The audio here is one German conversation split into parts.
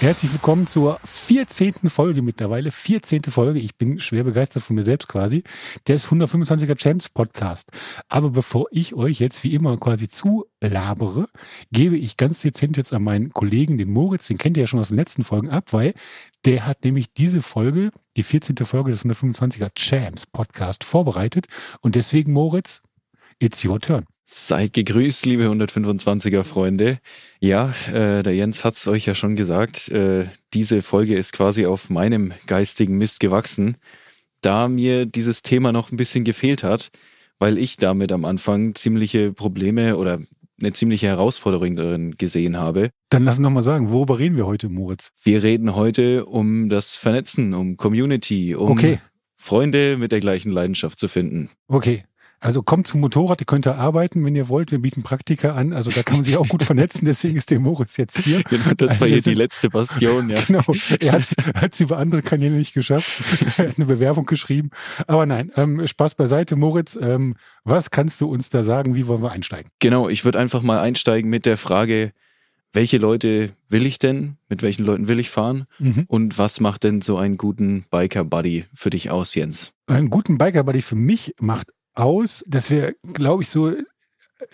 Herzlich willkommen zur 14. Folge mittlerweile. 14. Folge. Ich bin schwer begeistert von mir selbst quasi. Des 125er Champs Podcast. Aber bevor ich euch jetzt wie immer quasi zulabere, gebe ich ganz dezent jetzt an meinen Kollegen, den Moritz, den kennt ihr ja schon aus den letzten Folgen ab, weil der hat nämlich diese Folge, die 14. Folge des 125er Champs Podcast vorbereitet. Und deswegen, Moritz, it's your turn. Seid gegrüßt, liebe 125er Freunde. Ja, äh, der Jens hat's euch ja schon gesagt. Äh, diese Folge ist quasi auf meinem geistigen Mist gewachsen, da mir dieses Thema noch ein bisschen gefehlt hat, weil ich damit am Anfang ziemliche Probleme oder eine ziemliche Herausforderung darin gesehen habe. Dann lass uns noch mal sagen, worüber reden wir heute, Moritz? Wir reden heute um das Vernetzen, um Community, um Okay. Freunde mit der gleichen Leidenschaft zu finden. Okay. Also kommt zum Motorrad, ihr könnt da arbeiten, wenn ihr wollt. Wir bieten Praktika an. Also da kann man sich auch gut vernetzen. Deswegen ist der Moritz jetzt hier. Genau, das Also war wir hier die sind- letzte Bastion, ja. Genau. Er hat es über andere Kanäle nicht geschafft. Er hat eine Bewerbung geschrieben. Aber nein, ähm, Spaß beiseite, Moritz. Ähm, was kannst du uns da sagen? Wie wollen wir einsteigen? Genau, ich würde einfach mal einsteigen mit der Frage, welche Leute will ich denn? Mit welchen Leuten will ich fahren? Mhm. Und was macht denn so einen guten Biker-Buddy für dich aus, Jens? Einen guten Biker Buddy für mich macht aus, dass wir, glaube ich, so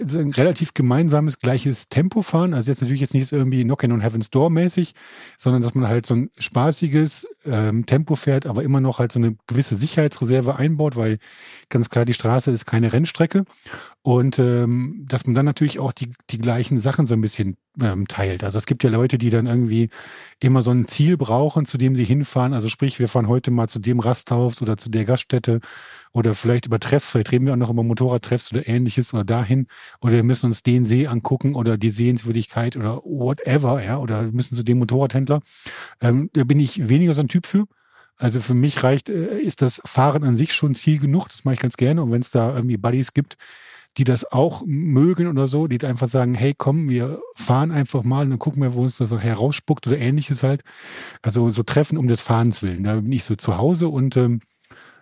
ein relativ gemeinsames gleiches Tempo fahren. Also jetzt natürlich jetzt nicht irgendwie Knockin' on Heaven's Door mäßig, sondern dass man halt so ein spaßiges ähm, Tempo fährt, aber immer noch halt so eine gewisse Sicherheitsreserve einbaut, weil ganz klar die Straße ist keine Rennstrecke. Und ähm, dass man dann natürlich auch die, die gleichen Sachen so ein bisschen ähm, teilt. Also es gibt ja Leute, die dann irgendwie immer so ein Ziel brauchen, zu dem sie hinfahren. Also sprich, wir fahren heute mal zu dem Rasthaus oder zu der Gaststätte oder vielleicht über Treffs, vielleicht reden wir auch noch über Motorradtreffs oder ähnliches oder dahin. Oder wir müssen uns den See angucken oder die Sehenswürdigkeit oder whatever, ja, oder müssen zu dem Motorradhändler. Ähm, da bin ich weniger so ein Typ für. Also für mich reicht, äh, ist das Fahren an sich schon Ziel genug. Das mache ich ganz gerne. Und wenn es da irgendwie Buddies gibt, die das auch mögen oder so, die einfach sagen, hey, komm, wir fahren einfach mal und dann gucken wir, wo uns das nachher rausspuckt oder ähnliches halt. Also so Treffen um des Fahrens willen. Da bin ich so zu Hause und ähm,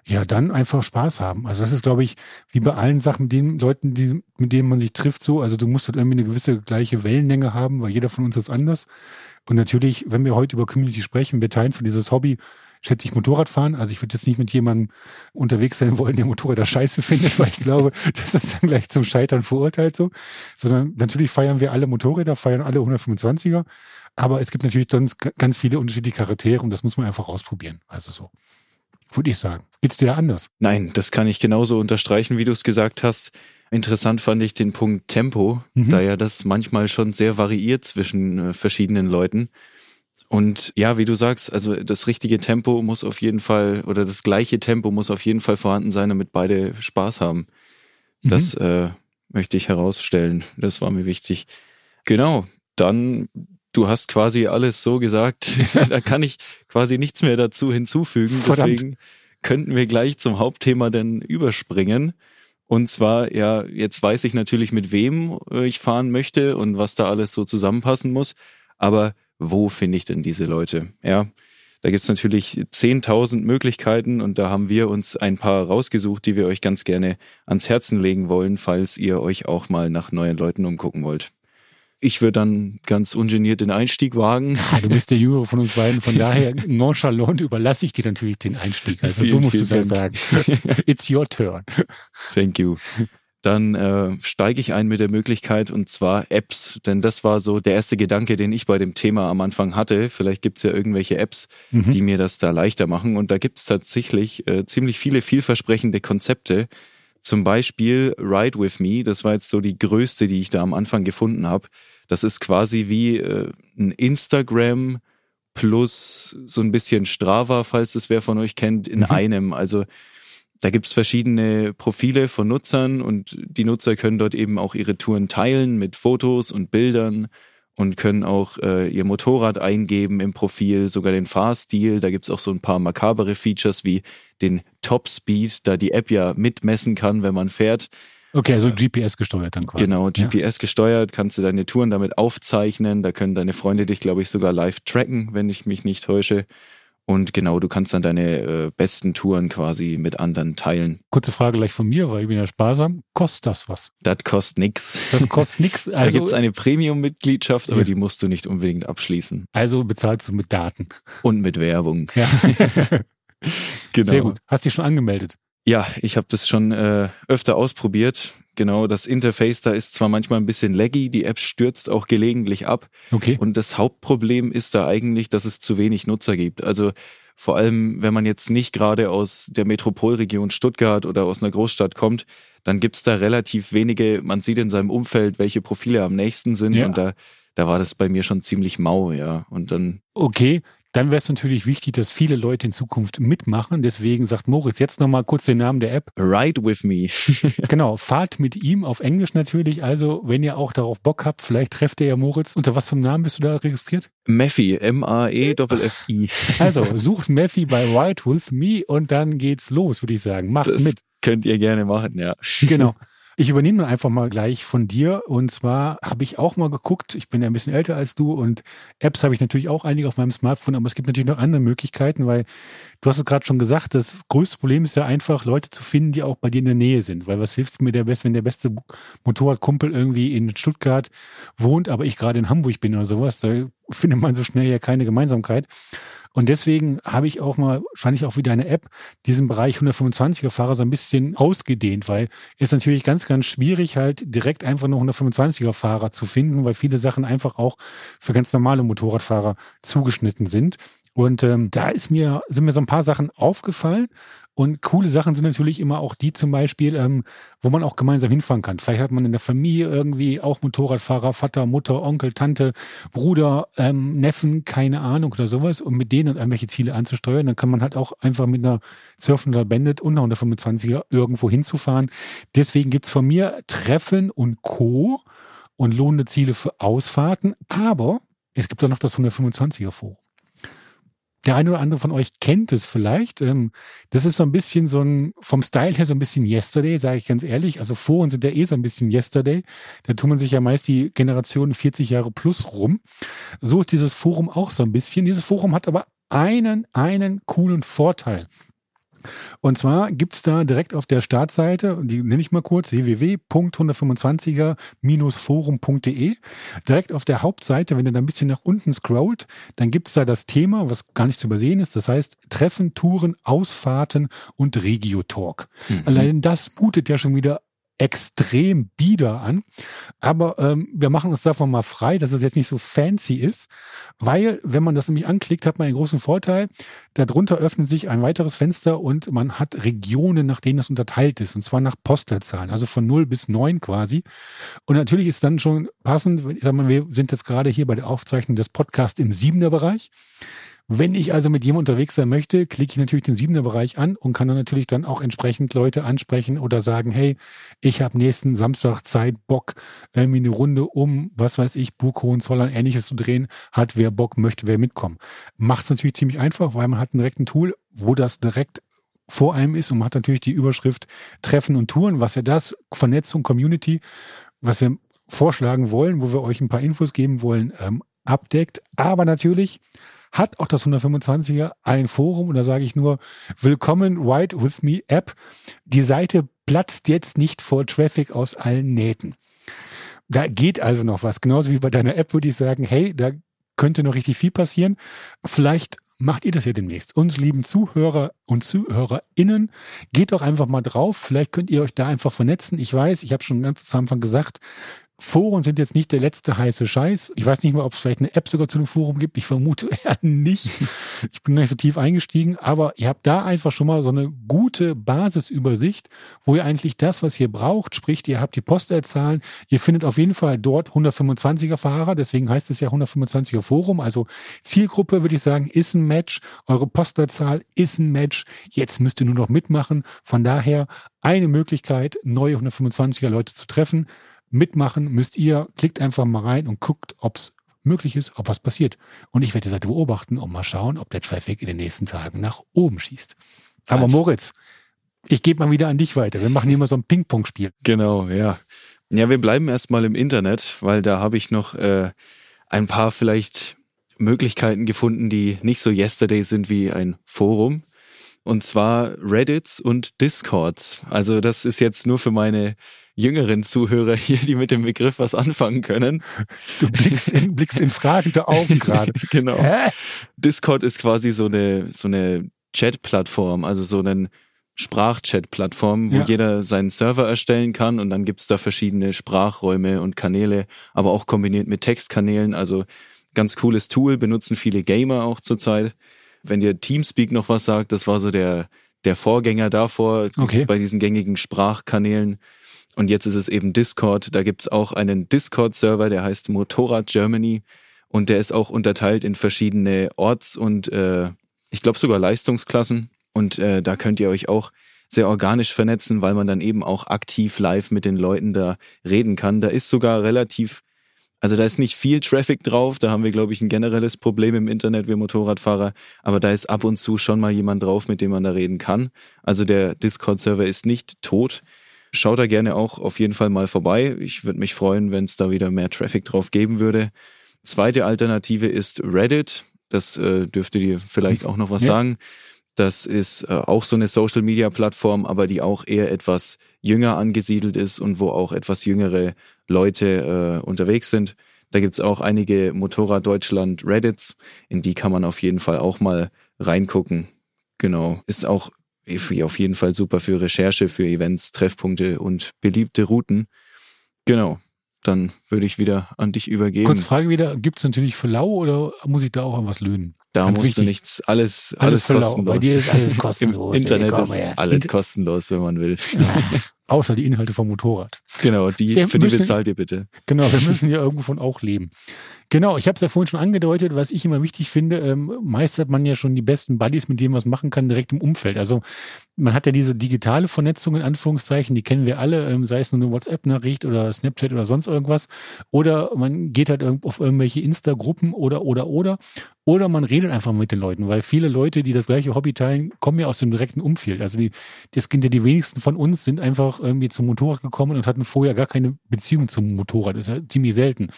ja, dann einfach Spaß haben. Also das ist, glaube ich, wie bei allen Sachen, mit den Leuten, die, mit denen man sich trifft, so. Also du musst halt irgendwie eine gewisse gleiche Wellenlänge haben, weil jeder von uns ist anders. Und natürlich, wenn wir heute über Community sprechen, wir teilen für dieses Hobby, schätze ich Motorradfahren. Also ich würde jetzt nicht mit jemandem unterwegs sein wollen, der Motorräder scheiße findet, weil ich glaube, das ist dann gleich zum Scheitern verurteilt so. Sondern natürlich feiern wir alle Motorräder, feiern alle 125er. Aber es gibt natürlich sonst g- ganz viele unterschiedliche Charaktere und das muss man einfach ausprobieren. Also so. Würde ich sagen. Geht's dir da anders? Nein, das kann ich genauso unterstreichen, wie du es gesagt hast. Interessant fand ich den Punkt Tempo, Mhm. da ja das manchmal schon sehr variiert zwischen äh, verschiedenen Leuten. Und ja, wie du sagst, also das richtige Tempo muss auf jeden Fall oder das gleiche Tempo muss auf jeden Fall vorhanden sein, damit beide Spaß haben. Das äh, möchte ich herausstellen. Das war mir wichtig. Genau. Dann, du hast quasi alles so gesagt. da kann ich quasi nichts mehr dazu hinzufügen. Verdammt. Deswegen könnten wir gleich zum Hauptthema dann überspringen. Und zwar, ja, jetzt weiß ich natürlich, mit wem äh, ich fahren möchte und was da alles so zusammenpassen muss. Aber wo finde ich denn diese Leute? Ja, da gibt's natürlich 10.000 Möglichkeiten und da haben wir uns ein paar rausgesucht, die wir euch ganz gerne ans Herzen legen wollen, falls ihr euch auch mal nach neuen Leuten umgucken wollt. Ich würde dann ganz ungeniert den Einstieg wagen. Ah, du bist der Jüngere von uns beiden, von daher nonchalant überlasse ich dir natürlich den Einstieg. Also so Vielen, musst du es ja sagen. It's your turn. Thank you. Dann äh, steige ich ein mit der Möglichkeit und zwar Apps, denn das war so der erste Gedanke, den ich bei dem Thema am Anfang hatte. Vielleicht gibt's ja irgendwelche Apps, die mir das da leichter machen. Und da gibt's tatsächlich äh, ziemlich viele vielversprechende Konzepte. Zum Beispiel Ride With Me, das war jetzt so die größte, die ich da am Anfang gefunden habe. Das ist quasi wie äh, ein Instagram plus so ein bisschen Strava, falls das wer von euch kennt, in einem. Also da gibt's verschiedene Profile von Nutzern und die Nutzer können dort eben auch ihre Touren teilen mit Fotos und Bildern und können auch äh, ihr Motorrad eingeben im Profil, sogar den Fahrstil. Da gibt's auch so ein paar makabere Features wie den Top Speed, da die App ja mitmessen kann, wenn man fährt. Okay, also GPS gesteuert dann quasi. Genau. GPS gesteuert, kannst du deine Touren damit aufzeichnen. Da können deine Freunde dich, glaube ich, sogar live tracken, wenn ich mich nicht täusche. Und genau, du kannst dann deine äh, besten Touren quasi mit anderen teilen. Kurze Frage gleich von mir, weil ich bin ja sparsam. Kostet das was? Das kostet nix. Das kostet nix. Also, da gibt's eine Premium-Mitgliedschaft, aber ja. die musst du nicht unbedingt abschließen. Also bezahlst du mit Daten. Und mit Werbung. Ja. genau. Sehr gut. Hast dich schon angemeldet? Ja, ich habe das schon äh, öfter ausprobiert. Genau, das Interface da ist zwar manchmal ein bisschen laggy, die App stürzt auch gelegentlich ab. Okay. Und das Hauptproblem ist da eigentlich, dass es zu wenig Nutzer gibt. Also vor allem, wenn man jetzt nicht gerade aus der Metropolregion Stuttgart oder aus einer Großstadt kommt, dann gibt's da relativ wenige, man sieht in seinem Umfeld, welche Profile am nächsten sind ja. und da da war das bei mir schon ziemlich mau, ja. Und dann. Okay, dann wäre es natürlich wichtig, dass viele Leute in Zukunft mitmachen. Deswegen sagt Moritz jetzt nochmal kurz den Namen der App. Ride with me. genau, fahrt mit ihm auf Englisch natürlich. Also, wenn ihr auch darauf Bock habt, vielleicht trefft ihr ja Moritz. Unter was für einem Namen bist du da registriert? Mephi, M-A-E-F-F-I. also, sucht Mephi bei Ride with me und dann geht's los, würde ich sagen. Macht das mit. Könnt ihr gerne machen, ja. Genau. Ich übernehme einfach mal gleich von dir. Und zwar habe ich auch mal geguckt, ich bin ja ein bisschen älter als du und Apps habe ich natürlich auch einige auf meinem Smartphone, aber es gibt natürlich noch andere Möglichkeiten, weil du hast es gerade schon gesagt, das größte Problem ist ja einfach, Leute zu finden, die auch bei dir in der Nähe sind. Weil was hilft mir der Beste, wenn der beste Motorradkumpel irgendwie in Stuttgart wohnt, aber ich gerade in Hamburg bin oder sowas, da findet man so schnell ja keine Gemeinsamkeit. Und deswegen habe ich auch mal, wahrscheinlich auch wieder eine App, diesen Bereich 125er Fahrer so ein bisschen ausgedehnt, weil es natürlich ganz, ganz schwierig halt direkt einfach nur 125er Fahrer zu finden, weil viele Sachen einfach auch für ganz normale Motorradfahrer zugeschnitten sind. Und ähm, da ist mir, sind mir so ein paar Sachen aufgefallen. Und coole Sachen sind natürlich immer auch die zum Beispiel, ähm, wo man auch gemeinsam hinfahren kann. Vielleicht hat man in der Familie irgendwie auch Motorradfahrer, Vater, Mutter, Onkel, Tante, Bruder, ähm, Neffen, keine Ahnung oder sowas. Und mit denen irgendwelche Ziele anzusteuern, dann kann man halt auch einfach mit einer Surfen oder Bandit und einer 125er irgendwo hinzufahren. Deswegen gibt's von mir Treffen und Co. und lohnende Ziele für Ausfahrten. Aber es gibt auch noch das 125er Forum der eine oder andere von euch kennt es vielleicht. Ähm, das ist so ein bisschen so ein, vom Style her so ein bisschen Yesterday, sage ich ganz ehrlich. Also Foren sind ja eh so ein bisschen Yesterday. Da tun man sich ja meist die Generation 40 Jahre plus rum. So ist dieses Forum auch so ein bisschen. Dieses Forum hat aber einen, einen coolen Vorteil. Und zwar gibt's da direkt auf der Startseite, die nenne ich mal kurz, www.125er-forum.de, direkt auf der Hauptseite, wenn ihr da ein bisschen nach unten scrollt, dann gibt's da das Thema, was gar nicht zu übersehen ist, das heißt Treffen, Touren, Ausfahrten und Regio-Talk. Mhm. Allein das mutet ja schon wieder extrem bieder an. Aber ähm, wir machen uns davon mal frei, dass es jetzt nicht so fancy ist, weil, wenn man das nämlich anklickt, hat man einen großen Vorteil. Darunter öffnet sich ein weiteres Fenster und man hat Regionen, nach denen es unterteilt ist, und zwar nach Postleitzahlen, also von 0 bis 9 quasi. Und natürlich ist dann schon passend, ich sag mal, wir sind jetzt gerade hier bei der Aufzeichnung des Podcasts im siebener Bereich. Wenn ich also mit jemandem unterwegs sein möchte, klicke ich natürlich den siebener Bereich an und kann dann natürlich dann auch entsprechend Leute ansprechen oder sagen, hey, ich habe nächsten Samstag Zeit, Bock, irgendwie eine Runde um, was weiß ich, Burg Hohenzollern, ähnliches zu drehen, hat wer Bock, möchte wer mitkommen. Macht es natürlich ziemlich einfach, weil man hat direkt ein Tool, wo das direkt vor einem ist und man hat natürlich die Überschrift Treffen und Touren, was ja das, Vernetzung, Community, was wir vorschlagen wollen, wo wir euch ein paar Infos geben wollen, ähm, abdeckt. Aber natürlich hat auch das 125er ein Forum und da sage ich nur, willkommen Ride With Me App. Die Seite platzt jetzt nicht vor Traffic aus allen Nähten. Da geht also noch was. Genauso wie bei deiner App würde ich sagen, hey, da könnte noch richtig viel passieren. Vielleicht macht ihr das ja demnächst. Uns lieben Zuhörer und ZuhörerInnen, geht doch einfach mal drauf. Vielleicht könnt ihr euch da einfach vernetzen. Ich weiß, ich habe schon ganz zu Anfang gesagt, Foren sind jetzt nicht der letzte heiße Scheiß. Ich weiß nicht mal, ob es vielleicht eine App sogar zu einem Forum gibt. Ich vermute eher nicht. Ich bin nicht so tief eingestiegen, aber ihr habt da einfach schon mal so eine gute Basisübersicht, wo ihr eigentlich das, was ihr braucht, sprich, ihr habt die Postleitzahlen. Ihr findet auf jeden Fall dort 125er Fahrer. Deswegen heißt es ja 125er Forum. Also Zielgruppe würde ich sagen, ist ein Match. Eure Postleitzahl ist ein Match. Jetzt müsst ihr nur noch mitmachen. Von daher eine Möglichkeit, neue 125er Leute zu treffen mitmachen müsst ihr. Klickt einfach mal rein und guckt, ob es möglich ist, ob was passiert. Und ich werde die Seite beobachten und mal schauen, ob der Traffic in den nächsten Tagen nach oben schießt. Aber also. Moritz, ich gebe mal wieder an dich weiter. Wir machen hier mal so ein Ping-Pong-Spiel. Genau, ja. Ja, wir bleiben erstmal im Internet, weil da habe ich noch äh, ein paar vielleicht Möglichkeiten gefunden, die nicht so yesterday sind wie ein Forum. Und zwar Reddits und Discords. Also das ist jetzt nur für meine jüngeren Zuhörer hier, die mit dem Begriff was anfangen können. Du blickst in, blickst in fragende Augen gerade. genau. Hä? Discord ist quasi so eine, so eine Chat-Plattform, also so eine Sprachchat-Plattform, wo ja. jeder seinen Server erstellen kann und dann gibt's da verschiedene Sprachräume und Kanäle, aber auch kombiniert mit Textkanälen. Also ganz cooles Tool, benutzen viele Gamer auch zurzeit. Wenn dir Teamspeak noch was sagt, das war so der, der Vorgänger davor, okay. bei diesen gängigen Sprachkanälen. Und jetzt ist es eben Discord. Da gibt's auch einen Discord-Server, der heißt Motorrad Germany. Und der ist auch unterteilt in verschiedene Orts- und äh, ich glaube sogar Leistungsklassen. Und äh, da könnt ihr euch auch sehr organisch vernetzen, weil man dann eben auch aktiv live mit den Leuten da reden kann. Da ist sogar relativ also da ist nicht viel Traffic drauf, da haben wir, glaube ich, ein generelles Problem im Internet, wir Motorradfahrer, aber da ist ab und zu schon mal jemand drauf, mit dem man da reden kann. Also der Discord-Server ist nicht tot. Schaut da gerne auch auf jeden Fall mal vorbei. Ich würde mich freuen, wenn es da wieder mehr Traffic drauf geben würde. Zweite Alternative ist Reddit. Das äh, dürfte dir vielleicht auch noch was ja. sagen. Das ist äh, auch so eine Social-Media-Plattform, aber die auch eher etwas jünger angesiedelt ist und wo auch etwas jüngere Leute äh, unterwegs sind. Da gibt's auch einige Motorrad Deutschland Reddits, in die kann man auf jeden Fall auch mal reingucken. Genau. Ist auch auf jeden Fall super für Recherche, für Events, Treffpunkte und beliebte Routen. Genau. Dann würde ich wieder an dich übergeben. Kurz Frage wieder, gibt's natürlich für lau oder muss ich da auch an was löhnen? Da Ganz musst wichtig. du nichts, alles, alles, alles kostenlos. Bei dir ist alles kostenlos. Im Internet ey, ist alles kostenlos, wenn man will. Ja, außer die Inhalte vom Motorrad. Genau, die, wir für müssen, die bezahlt ihr bitte. Genau, wir müssen ja irgendwo von auch leben. Genau, ich habe es ja vorhin schon angedeutet, was ich immer wichtig finde, ähm, meistert man ja schon die besten Buddies, mit denen man was machen kann, direkt im Umfeld. Also man hat ja diese digitale Vernetzung in Anführungszeichen, die kennen wir alle, ähm, sei es nur eine WhatsApp-Nachricht oder Snapchat oder sonst irgendwas. Oder man geht halt auf irgendwelche Insta-Gruppen oder, oder, oder. Oder man redet einfach mit den Leuten, weil viele Leute, die das gleiche Hobby teilen, kommen ja aus dem direkten Umfeld. Also die, das sind ja die wenigsten von uns, sind einfach irgendwie zum Motorrad gekommen und hatten vorher gar keine Beziehung zum Motorrad. Das ist ja ziemlich selten.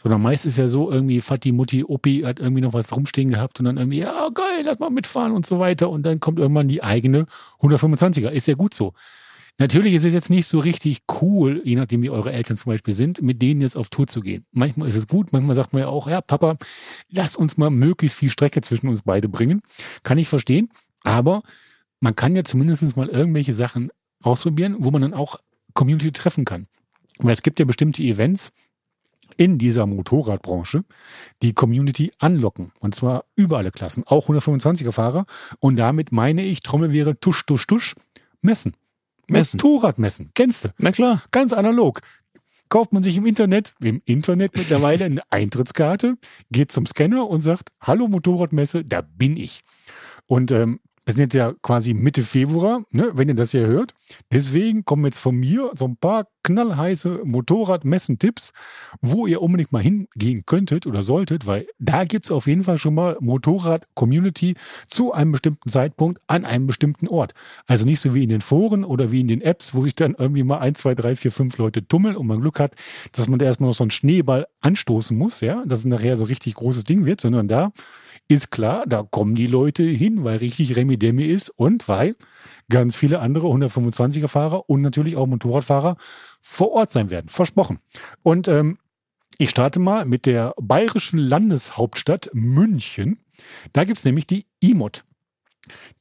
Sondern meist ist ja so irgendwie Fatti, Mutti, Opi hat irgendwie noch was rumstehen gehabt und dann irgendwie, ja geil, lass mal mitfahren und so weiter. Und dann kommt irgendwann die eigene 125er. Ist ja gut so. Natürlich ist es jetzt nicht so richtig cool, je nachdem wie eure Eltern zum Beispiel sind, mit denen jetzt auf Tour zu gehen. Manchmal ist es gut, manchmal sagt man ja auch, ja Papa, lass uns mal möglichst viel Strecke zwischen uns beide bringen. Kann ich verstehen. Aber man kann ja zumindest mal irgendwelche Sachen ausprobieren, wo man dann auch Community treffen kann. Weil es gibt ja bestimmte Events, in dieser Motorradbranche die Community anlocken. Und zwar über alle Klassen, auch 125er Fahrer. Und damit meine ich, Trommel wäre tusch, tusch, tusch, messen. Messen. Motorradmessen. Kennst du? Na klar. Ganz analog. Kauft man sich im Internet, im Internet mittlerweile eine Eintrittskarte, geht zum Scanner und sagt, hallo Motorradmesse, da bin ich. Und ähm, wir sind ja quasi Mitte Februar, ne, wenn ihr das hier hört. Deswegen kommen jetzt von mir so ein paar knallheiße Motorradmessen-Tipps, wo ihr unbedingt mal hingehen könntet oder solltet, weil da gibt's auf jeden Fall schon mal Motorrad-Community zu einem bestimmten Zeitpunkt an einem bestimmten Ort. Also nicht so wie in den Foren oder wie in den Apps, wo sich dann irgendwie mal ein, zwei, drei, vier, fünf Leute tummeln und man Glück hat, dass man da erstmal noch so einen Schneeball anstoßen muss, ja, dass es nachher so richtig großes Ding wird, sondern da ist klar, da kommen die Leute hin, weil richtig Remi Demi ist und weil ganz viele andere 125er Fahrer und natürlich auch Motorradfahrer vor Ort sein werden. Versprochen. Und ähm, ich starte mal mit der bayerischen Landeshauptstadt München. Da gibt's nämlich die IMOD.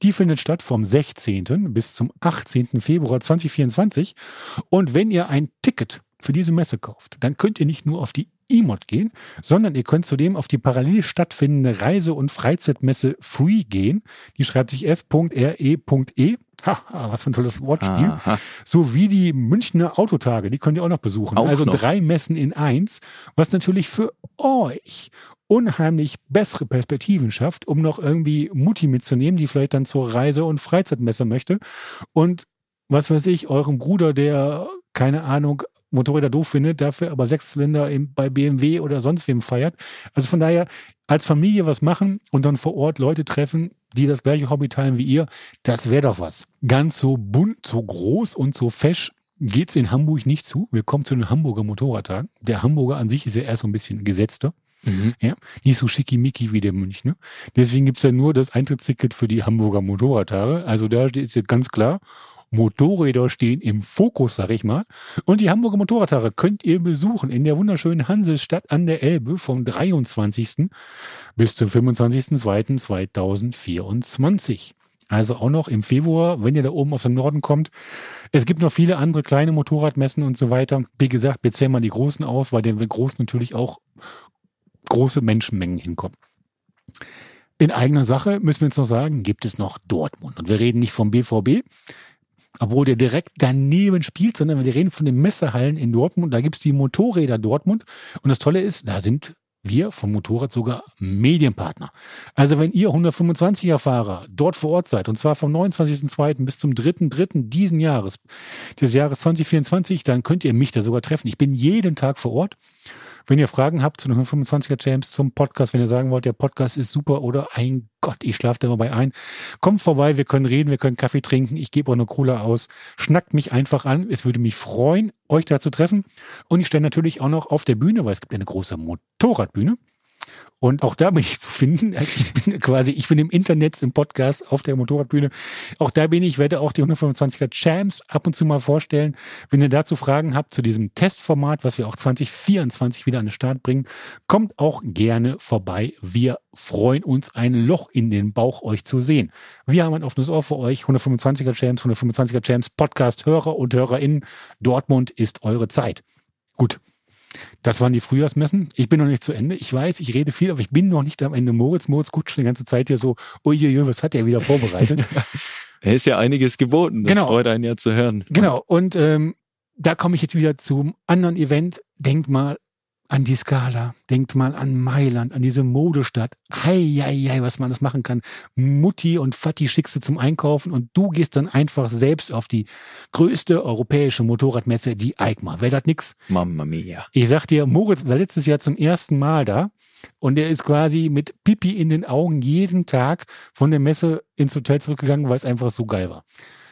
Die findet statt vom 16. bis zum 18. Februar 2024. Und wenn ihr ein Ticket für diese Messe kauft, dann könnt ihr nicht nur auf die E-Mod gehen, sondern ihr könnt zudem auf die parallel stattfindende Reise- und Freizeitmesse Free gehen. Die schreibt sich f.re.e. E. Ha, was für ein tolles Wortspiel. Aha. So wie die Münchner Autotage, die könnt ihr auch noch besuchen. Auch also noch. drei Messen in eins, was natürlich für euch unheimlich bessere Perspektiven schafft, um noch irgendwie Mutti mitzunehmen, die vielleicht dann zur Reise- und Freizeitmesse möchte. Und was weiß ich, eurem Bruder, der keine Ahnung, Motorräder doof findet, dafür aber Sechszylinder bei BMW oder sonst wem feiert. Also von daher als Familie was machen und dann vor Ort Leute treffen, die das gleiche Hobby teilen wie ihr, das wäre doch was. Ganz so bunt, so groß und so fesch geht's in Hamburg nicht zu. Wir kommen zu den Hamburger Motorradtagen. Der Hamburger an sich ist ja erst so ein bisschen gesetzter. Mhm. Ja, nicht so schickimicki wie der Münch. Ne? Deswegen gibt's ja nur das Eintrittsticket für die Hamburger Motorradtage. Also da steht jetzt ganz klar, Motorräder stehen im Fokus, sag ich mal. Und die Hamburger Motorradtage könnt ihr besuchen in der wunderschönen Hansestadt an der Elbe vom 23. bis zum 25.02.2024. Also auch noch im Februar, wenn ihr da oben aus dem Norden kommt. Es gibt noch viele andere kleine Motorradmessen und so weiter. Wie gesagt, wir zählen mal die großen auf, weil den großen natürlich auch große Menschenmengen hinkommen. In eigener Sache müssen wir jetzt noch sagen, gibt es noch Dortmund. Und wir reden nicht vom BVB, obwohl der direkt daneben spielt, sondern wir reden von den Messehallen in Dortmund. Da gibt's die Motorräder Dortmund. Und das Tolle ist, da sind wir vom Motorrad sogar Medienpartner. Also wenn ihr 125er Fahrer dort vor Ort seid, und zwar vom 29.02. bis zum 3.3. diesen Jahres, des Jahres 2024, dann könnt ihr mich da sogar treffen. Ich bin jeden Tag vor Ort. Wenn ihr Fragen habt zu den 125er James zum Podcast, wenn ihr sagen wollt, der Podcast ist super oder ein Gott, ich schlafe dabei ein, kommt vorbei, wir können reden, wir können Kaffee trinken, ich gebe auch eine Cola aus, schnackt mich einfach an. Es würde mich freuen, euch da zu treffen. Und ich stelle natürlich auch noch auf der Bühne, weil es gibt eine große Motorradbühne. Und auch da bin ich zu finden. Also ich bin quasi, ich bin im Internet, im Podcast, auf der Motorradbühne. Auch da bin ich, werde auch die 125er Champs ab und zu mal vorstellen. Wenn ihr dazu Fragen habt zu diesem Testformat, was wir auch 2024 wieder an den Start bringen, kommt auch gerne vorbei. Wir freuen uns, ein Loch in den Bauch euch zu sehen. Wir haben ein offenes Ohr für euch. 125er Champs, 125er Champs Podcast, Hörer und HörerInnen. Dortmund ist eure Zeit. Gut. Das waren die Frühjahrsmessen. Ich bin noch nicht zu Ende. Ich weiß, ich rede viel, aber ich bin noch nicht am Ende. Moritz, Moritz guckt schon die ganze Zeit hier so, uiuiui, was hat er wieder vorbereitet? er ist ja einiges geboten. Das genau. freut einen ja zu hören. Genau. Und ähm, da komme ich jetzt wieder zum anderen Event. Denkt mal an die Skala, denkt mal an Mailand, an diese Modestadt. Hei, hei, hei, was man das machen kann. Mutti und Fatti schickst du zum Einkaufen und du gehst dann einfach selbst auf die größte europäische Motorradmesse, die EICMA. Wäre das nix? Mamma mia. Ich sag dir, Moritz war letztes Jahr zum ersten Mal da und er ist quasi mit Pipi in den Augen jeden Tag von der Messe ins Hotel zurückgegangen, weil es einfach so geil war.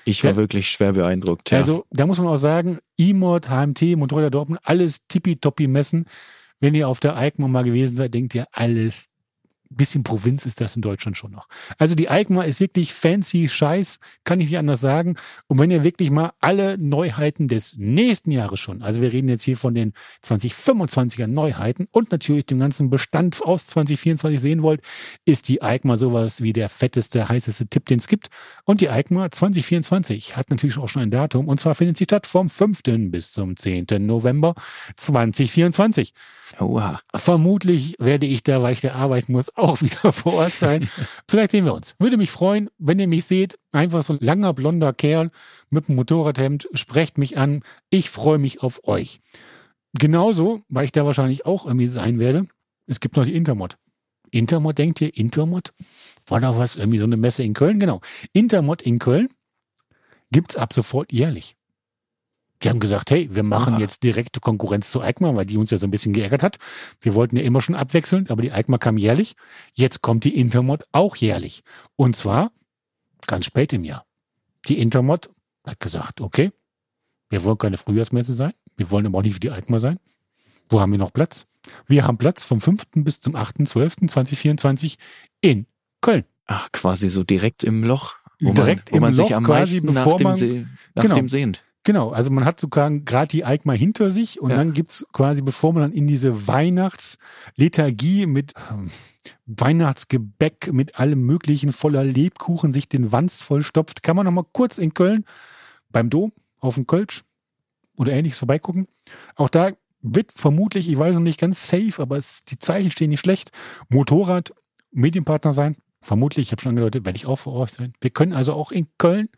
Ich war ja. wirklich schwer beeindruckt. Ja. Also da muss man auch sagen, E-Mod, HMT, Motorräder Dortmund, alles tippitoppi messen. Wenn ihr auf der EICMA mal gewesen seid, denkt ihr alles bisschen Provinz ist das in Deutschland schon noch. Also die EICMA ist wirklich fancy Scheiß, kann ich nicht anders sagen. Und wenn ihr wirklich mal alle Neuheiten des nächsten Jahres schon, also wir reden jetzt hier von den 2025er Neuheiten und natürlich dem ganzen Bestand aus 2024 sehen wollt, ist die EICMA sowas wie der fetteste, heißeste Tipp, den es gibt. Und die EICMA 2024 hat natürlich auch schon ein Datum und zwar findet sie statt vom 5. bis zum 10. November 2024. Oha. Vermutlich werde ich da, weil ich da arbeiten muss, auch wieder vor Ort sein. Vielleicht sehen wir uns. Würde mich freuen, wenn ihr mich seht. Einfach so ein langer, blonder Kerl mit einem Motorradhemd. Sprecht mich an. Ich freue mich auf euch. Genauso, weil ich da wahrscheinlich auch irgendwie sein werde. Es gibt noch die Intermod. Intermod, denkt ihr? Intermod? War da was? Irgendwie so eine Messe in Köln? Genau. Intermod in Köln gibt's ab sofort jährlich. Die haben gesagt, hey, wir machen Aha. jetzt direkte Konkurrenz zu EICMA, weil die uns ja so ein bisschen geärgert hat. Wir wollten ja immer schon abwechseln, aber die EICMA kam jährlich. Jetzt kommt die Intermod auch jährlich. Und zwar ganz spät im Jahr. Die Intermod hat gesagt, okay, wir wollen keine Frühjahrsmesse sein. Wir wollen aber auch nicht für die EICMA sein. Wo haben wir noch Platz? Wir haben Platz vom 5. bis zum 8.12.2024 in Köln. Ach, quasi so direkt im Loch. Wo direkt man, wo man im sich am quasi, meisten nach, dem, See, nach genau, dem sehnt. Genau, also man hat sogar gerade die Eikma hinter sich und ja. dann gibt's quasi, bevor man dann in diese Weihnachtslethargie mit ähm, Weihnachtsgebäck, mit allem möglichen voller Lebkuchen sich den Wanst vollstopft, kann man noch mal kurz in Köln beim Dom auf dem Kölsch oder ähnliches vorbeigucken. Auch da wird vermutlich, ich weiß noch nicht ganz safe, aber es, die Zeichen stehen nicht schlecht, Motorrad Medienpartner sein. Vermutlich, ich habe schon angedeutet, werde ich auch vor Ort sein. Wir können also auch in Köln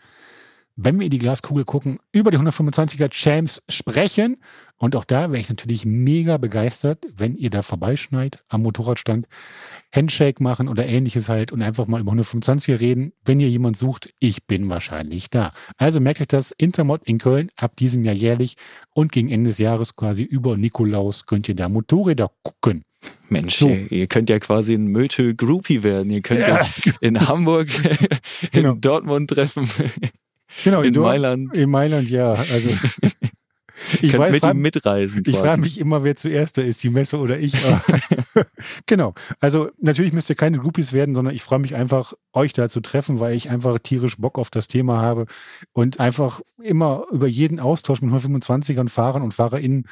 wenn wir in die Glaskugel gucken, über die 125er Champs sprechen. Und auch da wäre ich natürlich mega begeistert, wenn ihr da vorbeischneit am Motorradstand, Handshake machen oder ähnliches halt und einfach mal über 125er reden. Wenn ihr jemand sucht, ich bin wahrscheinlich da. Also merkt euch das Intermod in Köln ab diesem Jahr jährlich und gegen Ende des Jahres quasi über Nikolaus könnt ihr da Motorräder gucken. Mensch, so. ihr, ihr, könnt ja quasi ein Mötel Groupie werden. Ihr könnt ja, ja in Hamburg, genau. in Dortmund treffen. Genau, in, in Mailand. In Mailand, ja. Also ich weiß, mit frag- ihm mitreisen. Ich frage mich immer, wer zuerst da ist, die Messe oder ich. genau. Also natürlich müsst ihr keine Groupies werden, sondern ich freue mich einfach, euch da zu treffen, weil ich einfach tierisch Bock auf das Thema habe und einfach immer über jeden Austausch mit 125ern, Fahrern und FahrerInnen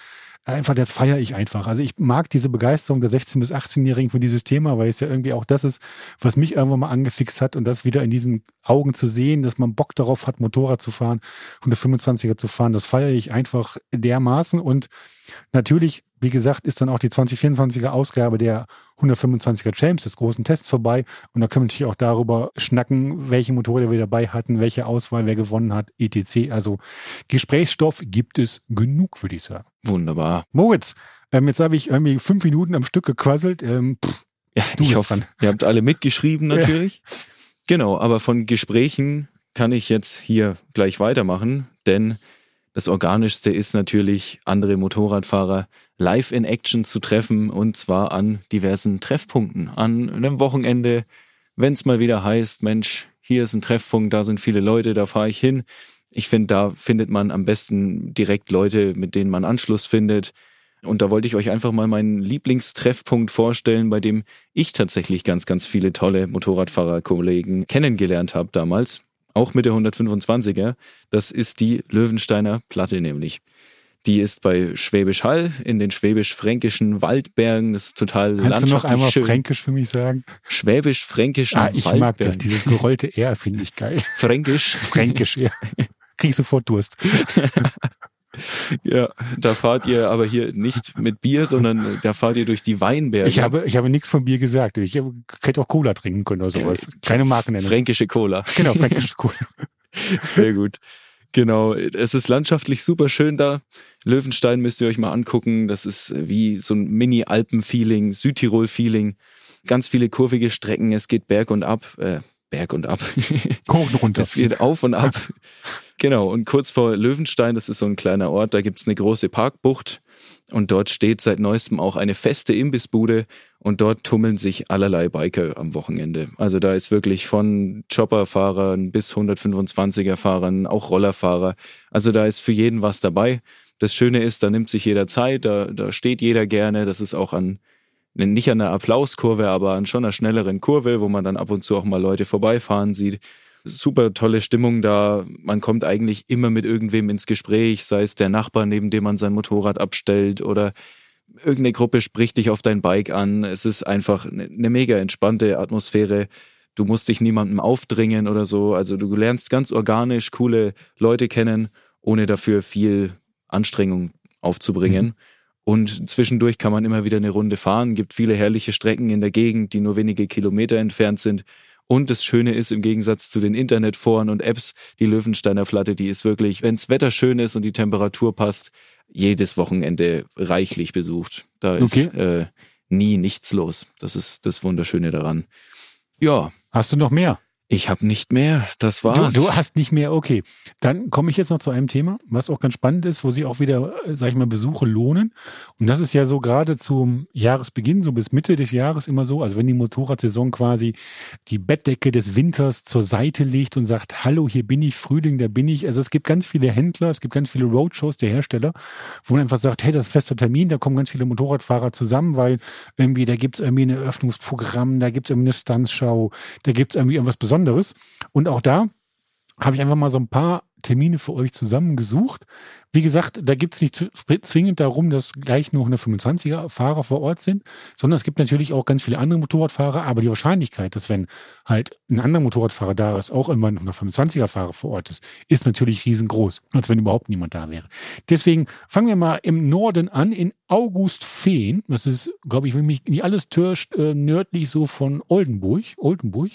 einfach, das feiere ich einfach. Also ich mag diese Begeisterung der 16- bis 18-Jährigen für dieses Thema, weil es ja irgendwie auch das ist, was mich irgendwann mal angefixt hat und das wieder in diesen Augen zu sehen, dass man Bock darauf hat, Motorrad zu fahren, 125er zu fahren, das feiere ich einfach dermaßen und natürlich, wie gesagt, ist dann auch die 2024er Ausgabe der 125er Champs des großen Tests vorbei und da können wir natürlich auch darüber schnacken, welche Motorräder wir dabei hatten, welche Auswahl wer gewonnen hat, etc. Also Gesprächsstoff gibt es genug, würde ich sagen. Wunderbar. Moritz, ähm, jetzt habe ich irgendwie fünf Minuten am Stück gequasselt. Ähm, pff, Ja, Du ich hoffe, dran. ihr habt alle mitgeschrieben natürlich. Genau, aber von Gesprächen kann ich jetzt hier gleich weitermachen, denn das Organischste ist natürlich, andere Motorradfahrer live in Action zu treffen und zwar an diversen Treffpunkten. An einem Wochenende, wenn es mal wieder heißt, Mensch, hier ist ein Treffpunkt, da sind viele Leute, da fahre ich hin. Ich finde, da findet man am besten direkt Leute, mit denen man Anschluss findet. Und da wollte ich euch einfach mal meinen Lieblingstreffpunkt vorstellen, bei dem ich tatsächlich ganz, ganz viele tolle Motorradfahrerkollegen kennengelernt habe damals. Auch mit der 125er. Das ist die Löwensteiner Platte nämlich. Die ist bei Schwäbisch Hall in den schwäbisch-fränkischen Waldbergen. Das ist total kannst du noch landschaftlich einmal schön. Fränkisch für mich sagen? Schwäbisch-fränkischen Ah, ich Waldbergen. mag das, dieses gerollte R finde ich geil. Fränkisch. Fränkisch, ja. Krieg sofort Durst. Ja, da fahrt ihr aber hier nicht mit Bier, sondern da fahrt ihr durch die Weinberge. Ich habe, ich habe nichts von Bier gesagt. Ich habe- hätte auch Cola trinken können oder sowas. Keine Markennennung. Fränkische Cola. Genau, fränkisches Cola. Sehr gut. Genau, es ist landschaftlich super schön da. Löwenstein müsst ihr euch mal angucken. Das ist wie so ein Mini-Alpen-Feeling, Südtirol-Feeling. Ganz viele kurvige Strecken. Es geht berg und ab. Berg und ab. Kuchen runter. Es geht auf und ab. Genau, und kurz vor Löwenstein, das ist so ein kleiner Ort, da gibt's eine große Parkbucht und dort steht seit neuestem auch eine feste Imbissbude und dort tummeln sich allerlei Biker am Wochenende. Also da ist wirklich von Chopperfahrern bis 125er Fahrern, auch Rollerfahrer. Also da ist für jeden was dabei. Das Schöne ist, da nimmt sich jeder Zeit, da, da steht jeder gerne. Das ist auch an nicht an der Applauskurve, aber an schon einer schnelleren Kurve, wo man dann ab und zu auch mal Leute vorbeifahren sieht. Super tolle Stimmung da. Man kommt eigentlich immer mit irgendwem ins Gespräch, sei es der Nachbar, neben dem man sein Motorrad abstellt oder irgendeine Gruppe spricht dich auf dein Bike an. Es ist einfach eine, eine mega entspannte Atmosphäre. Du musst dich niemandem aufdringen oder so. Also du lernst ganz organisch coole Leute kennen, ohne dafür viel Anstrengung aufzubringen. Und zwischendurch kann man immer wieder eine Runde fahren, gibt viele herrliche Strecken in der Gegend, die nur wenige Kilometer entfernt sind. Und das Schöne ist, im Gegensatz zu den Internetforen und Apps, die Löwensteiner Platte, die ist wirklich, wenns Wetter schön ist und die Temperatur passt, jedes Wochenende reichlich besucht. Da ist äh, nie nichts los. Das ist das Wunderschöne daran. Ja, Hast du noch mehr? Ich habe nicht mehr. Das Du, war's. du hast nicht mehr, okay. Dann komme ich jetzt noch zu einem Thema, was auch ganz spannend ist, wo sich auch wieder, äh, sag ich mal, Besuche lohnen. Und das ist ja so gerade zum Jahresbeginn, so bis Mitte des Jahres immer so, also wenn die Motorradsaison quasi die Bettdecke des Winters zur Seite legt und sagt, hallo, hier bin ich, Frühling, da bin ich. Also es gibt ganz viele Händler, es gibt ganz viele Roadshows der Hersteller, wo man einfach sagt, hey, das ist ein fester Termin, da kommen ganz viele Motorradfahrer zusammen, weil irgendwie, da gibt's irgendwie ein Eröffnungsprogramm, da gibt's irgendwie eine Stuntshow, da gibt's irgendwie irgendwas Besonderes. Und auch da habe ich einfach mal so ein paar Termine für euch zusammengesucht. Wie gesagt, da gibt es nicht zw- zwingend darum, dass gleich nur 125er Fahrer vor Ort sind, sondern es gibt natürlich auch ganz viele andere Motorradfahrer, aber die Wahrscheinlichkeit, dass wenn halt ein anderer Motorradfahrer da ist, auch immer ein 125er Fahrer vor Ort ist, ist natürlich riesengroß, als wenn überhaupt niemand da wäre. Deswegen fangen wir mal im Norden an, in Augustfehn. Das ist, glaube ich, wenn mich nicht alles täuscht, äh, nördlich so von Oldenburg. Oldenburg.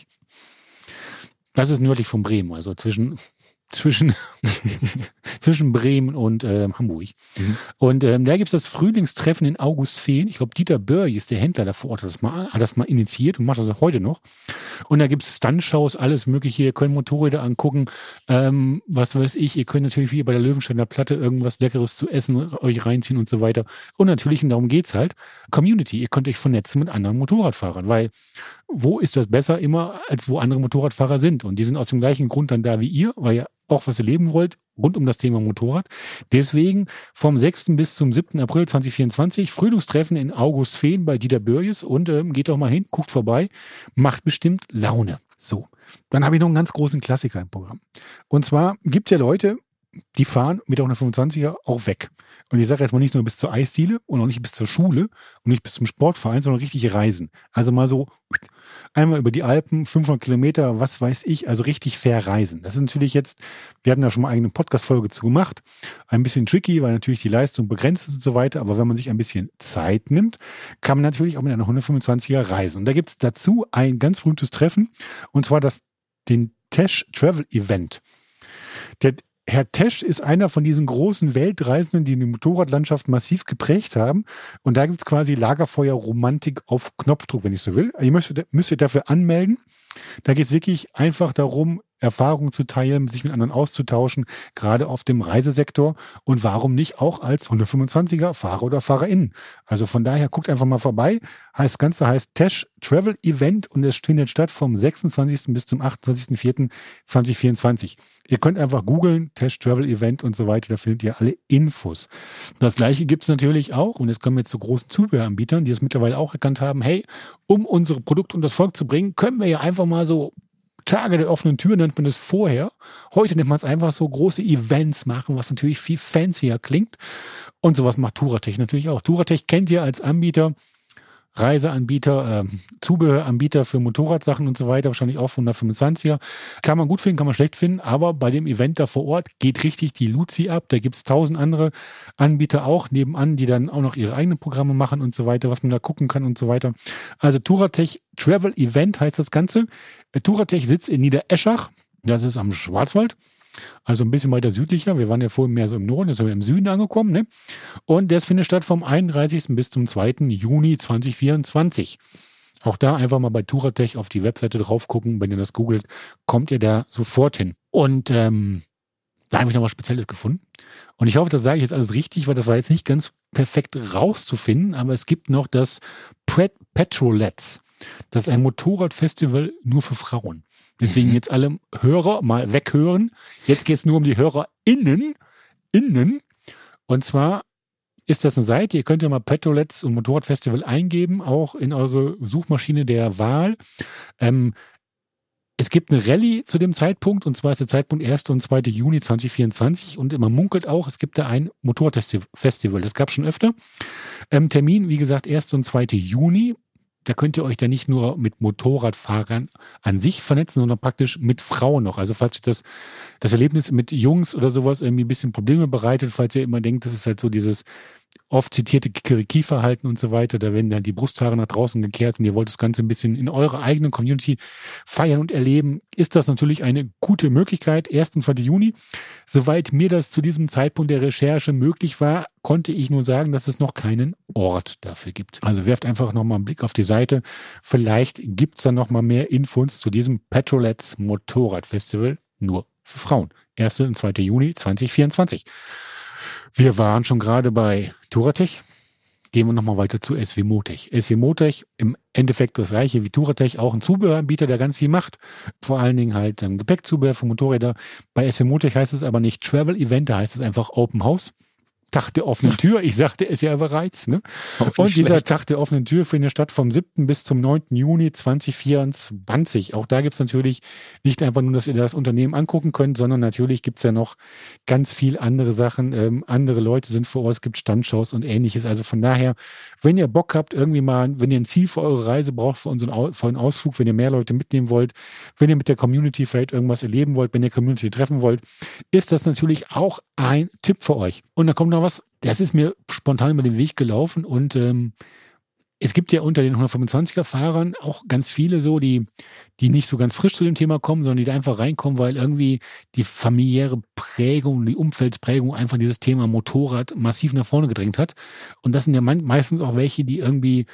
Das ist nördlich von Bremen, also zwischen zwischen zwischen Bremen und äh, Hamburg. Mhm. Und ähm, da gibt's das Frühlingstreffen in Augustfehn. Ich glaube, Dieter Börj ist der Händler da vor Ort, hat das mal, hat das mal initiiert und macht das auch heute noch. Und da gibt's Stuntshows, alles mögliche. Ihr könnt Motorräder angucken, ähm, was weiß ich. Ihr könnt natürlich wie bei der Löwensteiner Platte irgendwas Leckeres zu essen euch reinziehen und so weiter. Und natürlich, und darum geht's halt, Community. Ihr könnt euch vernetzen mit anderen Motorradfahrern, weil wo ist das besser immer, als wo andere Motorradfahrer sind? Und die sind aus dem gleichen Grund dann da wie ihr, weil ihr auch was erleben wollt rund um das Thema Motorrad. Deswegen vom 6. bis zum 7. April 2024 Frühlingstreffen in Augustfehn bei Dieter Börjes und ähm, geht doch mal hin, guckt vorbei, macht bestimmt Laune. So, dann habe ich noch einen ganz großen Klassiker im Programm. Und zwar gibt es ja Leute, die fahren mit der 125er auch weg. Und ich sage jetzt mal nicht nur bis zur Eisdiele und auch nicht bis zur Schule und nicht bis zum Sportverein, sondern richtig reisen. Also mal so einmal über die Alpen, 500 Kilometer, was weiß ich, also richtig fair reisen. Das ist natürlich jetzt, wir hatten ja schon mal eine eigene Podcast-Folge zu gemacht, ein bisschen tricky, weil natürlich die Leistung begrenzt ist und so weiter, aber wenn man sich ein bisschen Zeit nimmt, kann man natürlich auch mit einer 125er reisen. Und da gibt es dazu ein ganz berühmtes Treffen, und zwar das, den Tesh Travel Event. Der Herr Tesch ist einer von diesen großen Weltreisenden, die die Motorradlandschaft massiv geprägt haben. Und da gibt's quasi Lagerfeuer-Romantik auf Knopfdruck, wenn ich so will. Ihr müsst, müsst ihr dafür anmelden. Da geht's wirklich einfach darum, Erfahrungen zu teilen, sich mit anderen auszutauschen, gerade auf dem Reisesektor und warum nicht auch als 125er Fahrer oder Fahrerin. Also von daher guckt einfach mal vorbei. Das Ganze heißt Tesh Travel Event und es findet statt vom 26. bis zum 28.04.2024. Ihr könnt einfach googeln, Tesh Travel Event und so weiter, da findet ihr alle Infos. Das gleiche gibt's natürlich auch, und jetzt kommen wir zu großen Zubehöranbietern, die es mittlerweile auch erkannt haben, hey, um unsere Produkte unter das Volk zu bringen, können wir ja einfach mal so Tage der offenen Tür nennt man es vorher. Heute nennt man es einfach so große Events machen, was natürlich viel fancier klingt. Und sowas macht Turatech natürlich auch. Turatech kennt ihr als Anbieter Reiseanbieter, äh, Zubehöranbieter für Motorradsachen und so weiter, wahrscheinlich auch von 125er. Kann man gut finden, kann man schlecht finden, aber bei dem Event da vor Ort geht richtig die Luzi ab. Da gibt's tausend andere Anbieter auch nebenan, die dann auch noch ihre eigenen Programme machen und so weiter, was man da gucken kann und so weiter. Also Turatech Travel Event heißt das Ganze. Turatech sitzt in Niedereschach, das ist am Schwarzwald. Also ein bisschen weiter südlicher. Wir waren ja vorhin mehr so im Norden, jetzt sind wir im Süden angekommen. Ne? Und das findet statt vom 31. bis zum 2. Juni 2024. Auch da einfach mal bei Turatech auf die Webseite drauf gucken. Wenn ihr das googelt, kommt ihr da sofort hin. Und ähm, da habe ich noch was Spezielles gefunden. Und ich hoffe, das sage ich jetzt alles richtig, weil das war jetzt nicht ganz perfekt rauszufinden. Aber es gibt noch das Petrolets. Das ist ein Motorradfestival nur für Frauen. Deswegen jetzt alle Hörer mal weghören. Jetzt geht es nur um die HörerInnen. Innen. Und zwar ist das eine Seite, ihr könnt ja mal Petrolets und Motorradfestival eingeben, auch in eure Suchmaschine der Wahl. Ähm, es gibt eine Rallye zu dem Zeitpunkt, und zwar ist der Zeitpunkt 1. und 2. Juni 2024. Und man munkelt auch, es gibt da ein Motorradfestival. Das gab schon öfter. Ähm, Termin, wie gesagt, 1. und 2. Juni da könnt ihr euch da nicht nur mit Motorradfahrern an sich vernetzen, sondern praktisch mit Frauen noch. Also falls euch das, das Erlebnis mit Jungs oder sowas irgendwie ein bisschen Probleme bereitet, falls ihr immer denkt, das ist halt so dieses oft zitierte Kikeriki-Verhalten und so weiter. Da werden dann die Brusthaare nach draußen gekehrt und ihr wollt das Ganze ein bisschen in eurer eigenen Community feiern und erleben, ist das natürlich eine gute Möglichkeit. 1. und 2. Juni. Soweit mir das zu diesem Zeitpunkt der Recherche möglich war, konnte ich nur sagen, dass es noch keinen Ort dafür gibt. Also werft einfach nochmal einen Blick auf die Seite. Vielleicht gibt's dann nochmal mehr Infos zu diesem Petrolets Motorradfestival nur für Frauen. 1. und 2. Juni 2024. Wir waren schon gerade bei Turatech. Gehen wir nochmal weiter zu SW Motech. SW Motech im Endeffekt das gleiche wie Turatech, auch ein Zubehöranbieter, der ganz viel macht. Vor allen Dingen halt ein Gepäckzubehör für Motorräder. Bei SW Motech heißt es aber nicht Travel Event, da heißt es einfach Open House. Tag der offenen Tür. Ich sagte es ja bereits. Ne? Und dieser schlecht. Tag der offenen Tür findet statt vom 7. bis zum 9. Juni 2024. Auch da gibt's natürlich nicht einfach nur, dass ihr das Unternehmen angucken könnt, sondern natürlich gibt's ja noch ganz viel andere Sachen. Ähm, andere Leute sind vor Ort, es gibt Standshows und ähnliches. Also von daher, wenn ihr Bock habt, irgendwie mal, wenn ihr ein Ziel für eure Reise braucht, für unseren für einen Ausflug, wenn ihr mehr Leute mitnehmen wollt, wenn ihr mit der Community vielleicht irgendwas erleben wollt, wenn ihr Community treffen wollt, ist das natürlich auch ein Tipp für euch. Und da kommt noch was, das ist mir spontan über den Weg gelaufen und ähm, es gibt ja unter den 125er Fahrern auch ganz viele so, die, die nicht so ganz frisch zu dem Thema kommen, sondern die da einfach reinkommen, weil irgendwie die familiäre Prägung, die Umfeldsprägung einfach dieses Thema Motorrad massiv nach vorne gedrängt hat. Und das sind ja meistens auch welche, die irgendwie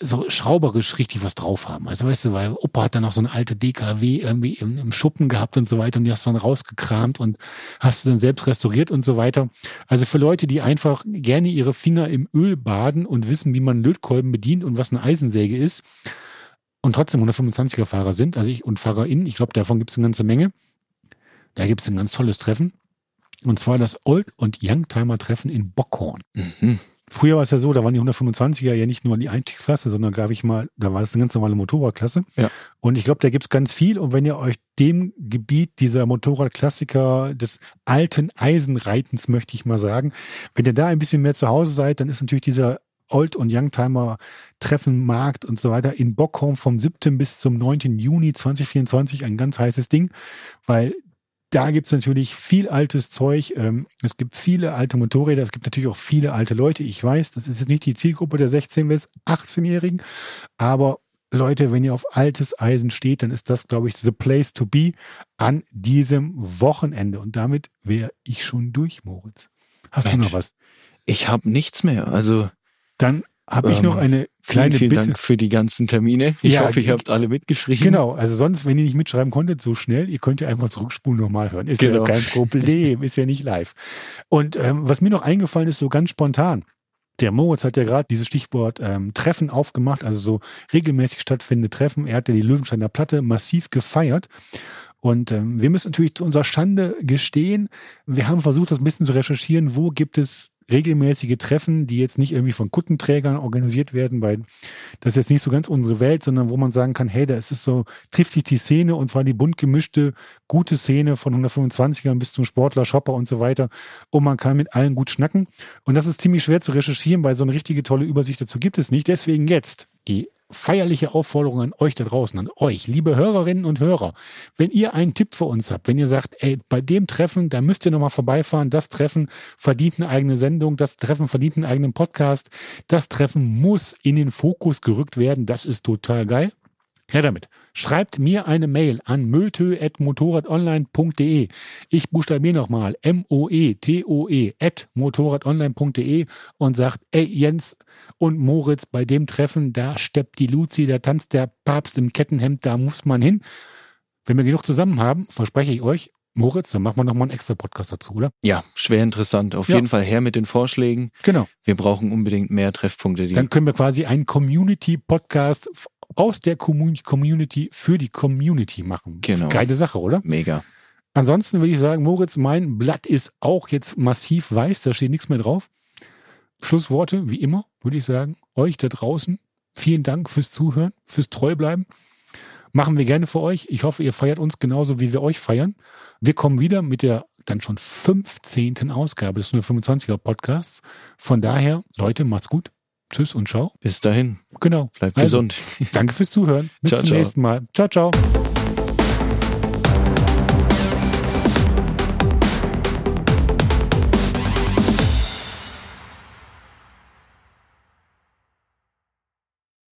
so schrauberisch richtig was drauf haben. Also weißt du, weil Opa hat dann noch so eine alte DKW irgendwie im, im, Schuppen gehabt und so weiter und die hast du dann rausgekramt und hast du dann selbst restauriert und so weiter. Also für Leute, die einfach gerne ihre Finger im Öl baden und wissen, wie man Lötkolben bedient und was eine Eisensäge ist und trotzdem 125er Fahrer sind, also ich und FahrerInnen, ich glaube, davon gibt es eine ganze Menge. Da gibt es ein ganz tolles Treffen. Und zwar das Old- und Youngtimer-Treffen in Bockhorn. Mhm. Früher war es ja so, da waren die 125er ja nicht nur die Einstiegsklasse, sondern glaube ich mal, da war das eine ganz normale Motorradklasse. Ja. Und ich glaube, da gibt's ganz viel. Und wenn ihr euch dem Gebiet dieser Motorradklassiker des alten Eisenreitens, möchte ich mal sagen, wenn ihr da ein bisschen mehr zu Hause seid, dann ist natürlich dieser Old- und Youngtimer Treffen, Markt und so weiter in Bockholm vom 7. bis zum 9. Juni 2024 ein ganz heißes Ding, weil da gibt's natürlich viel altes Zeug. Ähm, es gibt viele alte Motorräder. Es gibt natürlich auch viele alte Leute. Ich weiß, das ist jetzt nicht die Zielgruppe der 16- bis 18-Jährigen. Aber Leute, wenn ihr auf altes Eisen steht, dann ist das, glaube ich, the place to be an diesem Wochenende. Und damit wäre ich schon durch, Moritz. Hast Mensch, du noch was? Ich habe nichts mehr. Also dann habe ich noch ähm, eine kleine vielen, vielen Bitte. Dank für die ganzen Termine. Ich ja, hoffe, ihr habt alle mitgeschrieben. Genau, also sonst, wenn ihr nicht mitschreiben konntet, so schnell, ihr könnt ja einfach zurückspulen nochmal hören. Ist genau. ja kein Problem, ist ja nicht live. Und ähm, was mir noch eingefallen ist, so ganz spontan. Der Moritz hat ja gerade dieses Stichwort ähm, Treffen aufgemacht, also so regelmäßig stattfindende Treffen. Er hat ja die Löwensteiner Platte massiv gefeiert. Und ähm, wir müssen natürlich zu unserer Schande gestehen, wir haben versucht, das ein bisschen zu recherchieren, wo gibt es regelmäßige Treffen, die jetzt nicht irgendwie von Kuttenträgern organisiert werden, weil das ist jetzt nicht so ganz unsere Welt, sondern wo man sagen kann, hey, da ist es so, trifft sich die Szene und zwar die bunt gemischte, gute Szene von 125ern bis zum Sportler, Shopper und so weiter und man kann mit allen gut schnacken und das ist ziemlich schwer zu recherchieren, weil so eine richtige tolle Übersicht dazu gibt es nicht. Deswegen jetzt die feierliche Aufforderung an euch da draußen, an euch, liebe Hörerinnen und Hörer. Wenn ihr einen Tipp für uns habt, wenn ihr sagt, ey, bei dem Treffen, da müsst ihr nochmal vorbeifahren, das Treffen verdient eine eigene Sendung, das Treffen verdient einen eigenen Podcast, das Treffen muss in den Fokus gerückt werden, das ist total geil. Her damit. Schreibt mir eine Mail an moetö.motorradonline.de. Ich buchstabiere nochmal M-O-E-T-O-E at motorradonline.de und sagt, ey Jens und Moritz, bei dem Treffen, da steppt die Luzi, da tanzt der Papst im Kettenhemd, da muss man hin. Wenn wir genug zusammen haben, verspreche ich euch, Moritz, dann machen wir nochmal einen extra Podcast dazu, oder? Ja, schwer interessant. Auf ja. jeden Fall her mit den Vorschlägen. Genau. Wir brauchen unbedingt mehr Treffpunkte. dann können wir quasi einen Community-Podcast aus der Community für die Community machen. Genau. Geile Sache, oder? Mega. Ansonsten würde ich sagen, Moritz, mein Blatt ist auch jetzt massiv weiß, da steht nichts mehr drauf. Schlussworte, wie immer, würde ich sagen, euch da draußen, vielen Dank fürs Zuhören, fürs Treubleiben. Machen wir gerne für euch. Ich hoffe, ihr feiert uns genauso, wie wir euch feiern. Wir kommen wieder mit der dann schon 15. Ausgabe des 125er Podcasts. Von daher, Leute, macht's gut. Tschüss und ciao. Bis dahin. Genau. Bleibt also, gesund. Danke fürs Zuhören. Bis ciao, zum ciao. nächsten Mal. Ciao, ciao.